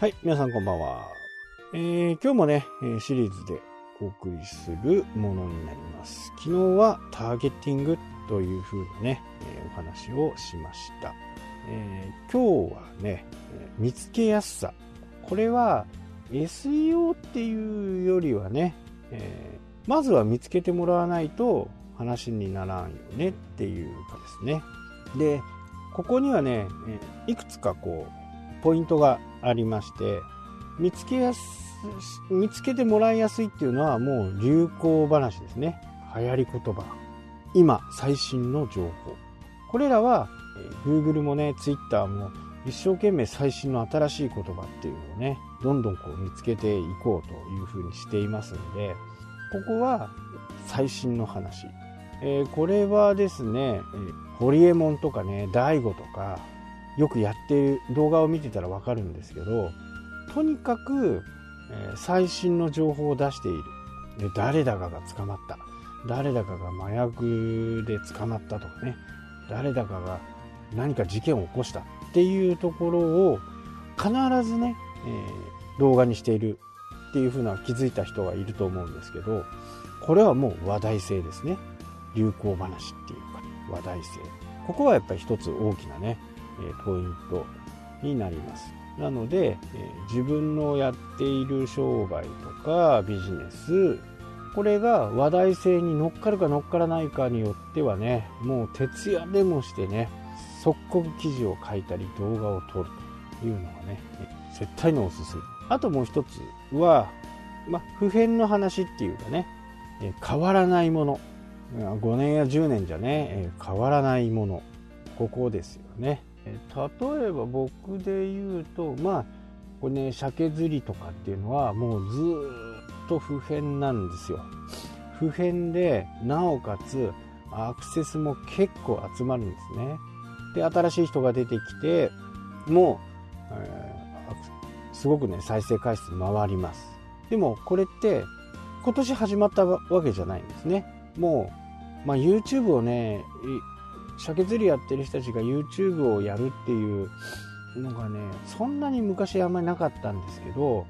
はい、皆さんこんばんは。えー、今日もね、シリーズでお送りするものになります。昨日はターゲティングという風なね、えお話をしました。えー今日はね、見つけやすさ。これは SEO っていうよりはね、えーまずは見つけてもらわないと話にならんよねっていうかですね。で、ここにはね、いくつかこう、ポイントがありまして、見つけやす、見つけてもらいやすいっていうのはもう流行話ですね。流行り言葉。今、最新の情報。これらは、え Google もね、Twitter も一生懸命最新の新しい言葉っていうのをね、どんどんこう見つけていこうというふうにしていますんで、ここは最新の話。えーこれはですね、えーホリエモンとかね、大悟とか、よくやっってる動画を見てたらわかるんですけど、とにかく、え最新の情報を出している。で、誰だかが捕まった。誰だかが麻薬で捕まったとかね。誰だかが何か事件を起こしたっていうところを必ずね、えー動画にしているっていうふうな気づいた人がいると思うんですけど、これはもう話題性ですね。流行話っていうか、話題性。ここはやっぱり一つ大きなね、ポイントになります。なので、自分のやっている商売とかビジネス、これが話題性に乗っかるか乗っからないかによってはね、もう徹夜でもしてね、即刻記事を書いたり動画を撮るというのがね、絶対のおすすめ。あともう一つは、ま、普遍の話っていうかね、変わらないもの。5年や10年じゃね、変わらないもの。ここですよね。例えば僕で言うと、まあ、これね、鮭釣りとかっていうのはもうずっと普遍なんですよ。普遍で、なおかつアクセスも結構集まるんですね。で、新しい人が出てきて、もう、えーすごくね、再生回数回ります。でもこれって今年始まったわけじゃないんですね。もう、まあ、YouTube をね、鮭釣りやってる人たちが YouTube をやるっていうのがね、そんなに昔あんまりなかったんですけど、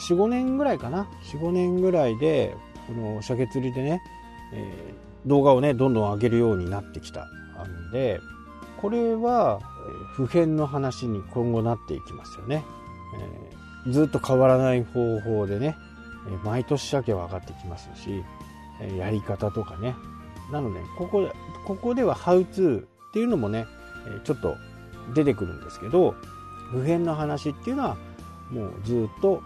4、5年ぐらいかな。4、5年ぐらいで、この鮭釣りでね、えー動画をね、どんどん上げるようになってきたんで、これは普遍の話に今後なっていきますよね。えーずっと変わらない方法でね、え毎年鮭は上がってきますし、やり方とかね。なので、ここで、ここでは How to っていうのもね、ちょっと出てくるんですけど、普遍の話っていうのはもうずっと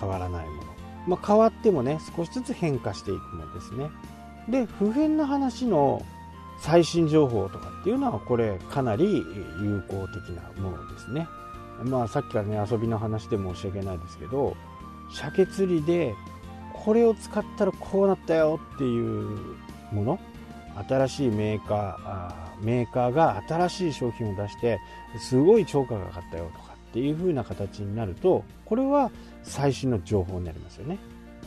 変わらないもの。まあ、変わってもね、少しずつ変化していくものですね。で、普遍の話の最新情報とかっていうのは、これかなり有効的なものですね。まあ、さっきからね、遊びの話で申し訳ないですけど、鮭釣りでこれを使ったらこうなったよっていうもの新しいメーカーメーカーが新しい商品を出してすごい超価が上がったよとかっていう風な形になるとこれは最新の情報になりますよね。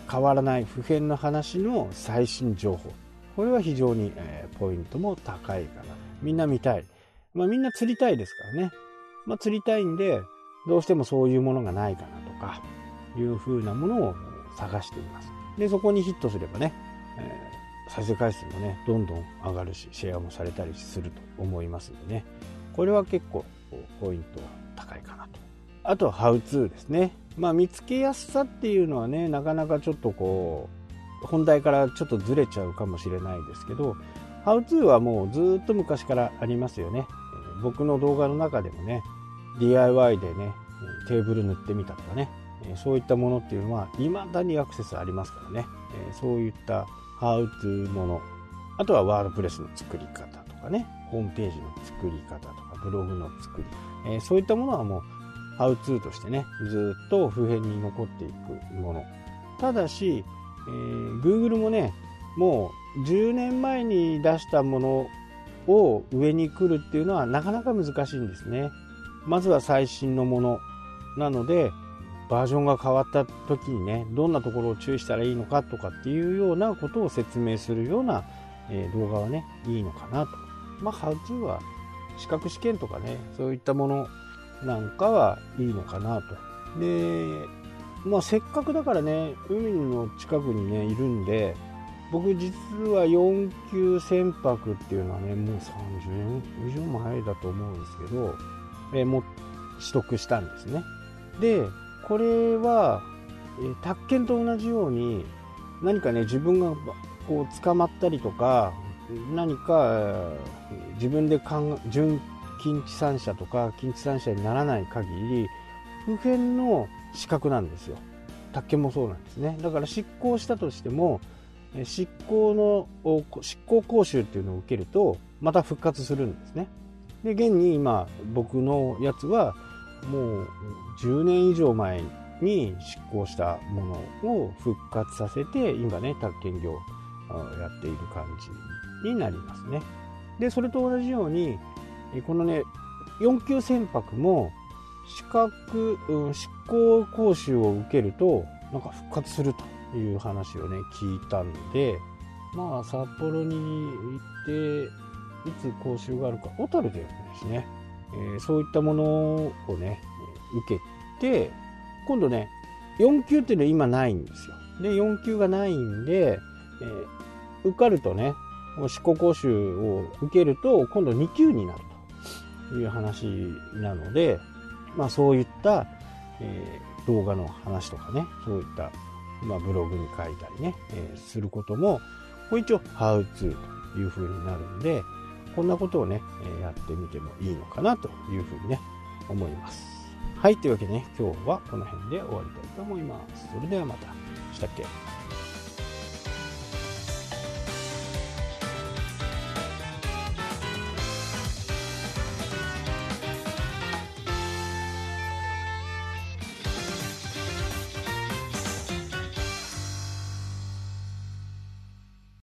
変わらない普遍の話の最新情報。これは非常に、ポイントも高いかな。みんな見たい、まあ、みんな釣りたいですからね、まあ、釣りたいんでどうしてもそういうものがないかなとかいう風なものを探しています。でそこにヒットすればね、えー再生回数もねどんどん上がるしシェアもされたりすると思いますんでね。これは結構ポイントは高いかなと。あとはハウツーですね。まあ見つけやすさっていうのはねなかなかちょっとこう本題からちょっとずれちゃうかもしれないですけどハウツーはもうずっと昔からありますよね。僕の動画の中でもね DIY でねテーブル塗ってみたとかねそういったものっていうのは未だにアクセスありますからね、そういったハウトゥーもの。あとはワードプレスの作り方とかね。ホームページの作り方とかブログの作り、えーそういったものはもうハウツーとしてねずっと普遍に残っていくもの。ただし、えー Google もねもう10年前に出したものを上に来るっていうのはなかなか難しいんですね。まずは最新のものなのでバージョンが変わった時にねどんなところを注意したらいいのかとかっていうようなことを説明するような、え動画はねいいのかなとまあ恥は資格試験とかねそういったものなんかはいいのかなとで、まあ、せっかくだからね、海の近くにね、いるんで、僕実は4級船舶っていうのはね、もう30年以上前だと思うんですけど、えー、も取得したんですね。で、これは、え、宅建と同じように、何かね、自分がこう捕まったりとか、何か自分で準近地産者とか近地産者にならない限り、普遍の資格なんですよ。宅建もそうなんですね。だから執行したとしても、執行の執行講習っていうのを受けるとまた復活するんですねで現に今僕のやつはもう10年以上前に執行したものを復活させて今ね宅建業やっている感じになりますね。でそれと同じようにこのね4級船舶も資格、うん、執行講習を受けるとなんか復活するという話をね、聞いたんで、まあ、札幌に行って、いつ講習があるか、小樽でですね、え、そういったものをね、受けて、今度ね、4級っていうのは今ないんですよ。で、4級がないんで、えー、受かるとね、執行講習を受けると、今度2級になるという話なので、まあそういった、えー、動画の話とかね、そういったまあ、ブログに書いたりね、えー、することも、これ一応、How to という風になるんで、こんなことをね、やってみてもいいのかなというふうにね、思います。はい、というわけでね、今日はこの辺で終わりたいと思います。それではまた。したっけ？